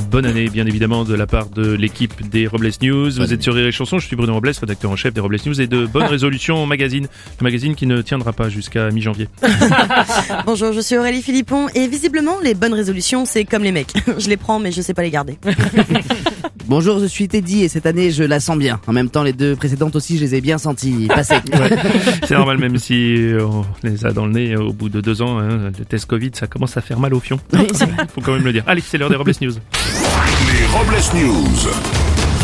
bonne année bien évidemment de la part de l'équipe des Robles News. Vous êtes sur Rire et Chanson, je suis Bruno Robles, rédacteur en chef des Robles News et de bonnes résolutions magazine, le magazine qui ne tiendra pas jusqu'à mi-janvier. Bonjour, je suis Aurélie Philippon et visiblement les bonnes résolutions c'est comme les mecs. Je les prends mais je sais pas les garder. Bonjour, je suis Teddy et cette année je la sens bien. En même temps, les deux précédentes aussi, je les ai bien senties passer. C'est normal même si on les a dans le nez au bout de deux ans, hein, le test Covid ça commence à faire mal au fion. Faut quand même le dire. Allez, c'est l'heure des Robles News. Les Robles News.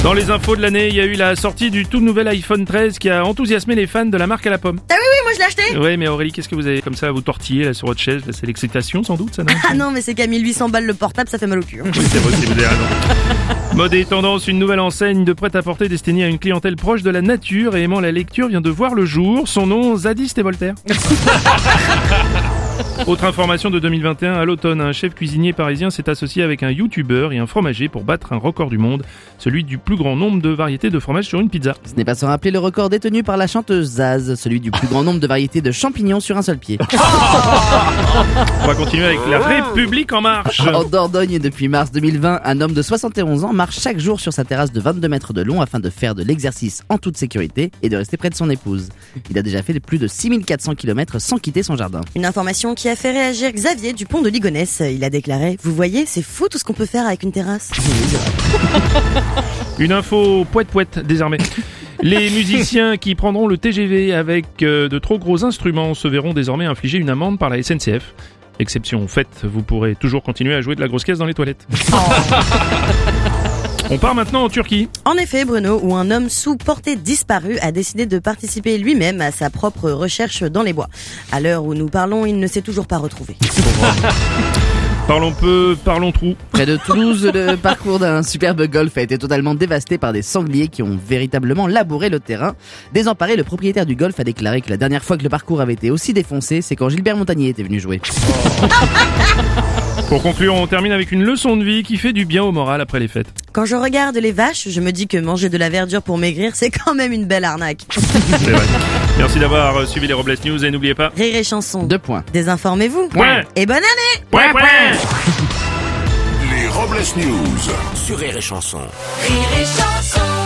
Dans les infos de l'année, il y a eu la sortie du tout nouvel iPhone 13 qui a enthousiasmé les fans de la marque à la pomme. Ah oui oui, moi je l'ai acheté. Ouais, mais Aurélie, qu'est-ce que vous avez comme ça à vous tortiller là sur votre chaise? Là, C'est l'excitation sans doute, ça non? Ah non mais c'est qu'à 1800 balles le portable ça fait mal au cul. hein. Oui, c'est possible, vous avez raison. Mode et tendance, une nouvelle enseigne de prêt-à-porter destinée à une clientèle proche de la nature et aimant la lecture vient de voir le jour. Son nom, Zadiste et Voltaire. Autre information de 2021, à l'automne, un chef cuisinier parisien s'est associé avec un youtubeur et un fromager pour battre un record du monde, celui du plus grand nombre de variétés de fromage sur une pizza. Ce n'est pas sans rappeler le record détenu par la chanteuse Zaz, celui du plus grand nombre de variétés de champignons sur un seul pied. On va continuer avec la République en marche. En Dordogne, depuis mars 2020, un homme de 71 ans marche chaque jour sur sa terrasse de 22 mètres de long afin de faire de l'exercice en toute sécurité et de rester près de son épouse. Il a déjà fait plus de 6400 km sans quitter son jardin. Une information qui a fait réagir Xavier Dupont de Ligonnès. Il a déclaré Vous voyez, c'est fou tout ce qu'on peut faire avec une terrasse. Une info poète poète désormais. Les musiciens qui prendront le TGV avec euh, de trop gros instruments se verront désormais infliger une amende par la SNCF. Exception faite, vous pourrez toujours continuer à jouer de la grosse caisse dans les toilettes. On part maintenant en Turquie. En effet, Bruno, où un homme sous portée disparu a décidé de participer lui-même à sa propre recherche dans les bois. À l'heure où nous parlons, il ne s'est toujours pas retrouvé. Parlons peu, parlons trou. Près de Toulouse, le parcours d'un superbe golf a été totalement dévasté par des sangliers qui ont véritablement labouré le terrain. Désemparé, le propriétaire du golf a déclaré que la dernière fois que le parcours avait été aussi défoncé, c'est quand Gilbert Montagnier était venu jouer. Pour conclure, on termine avec une leçon de vie qui fait du bien au moral après les fêtes. Quand je regarde les vaches, je me dis que manger de la verdure pour maigrir, c'est quand même une belle arnaque. C'est vrai. Merci d'avoir euh, suivi les Robles News et n'oubliez pas. Rire et chanson. Deux points. Désinformez-vous. Point. Et bonne année Point, point. Les Robles News. Sur Rire et Chanson. Rire et chanson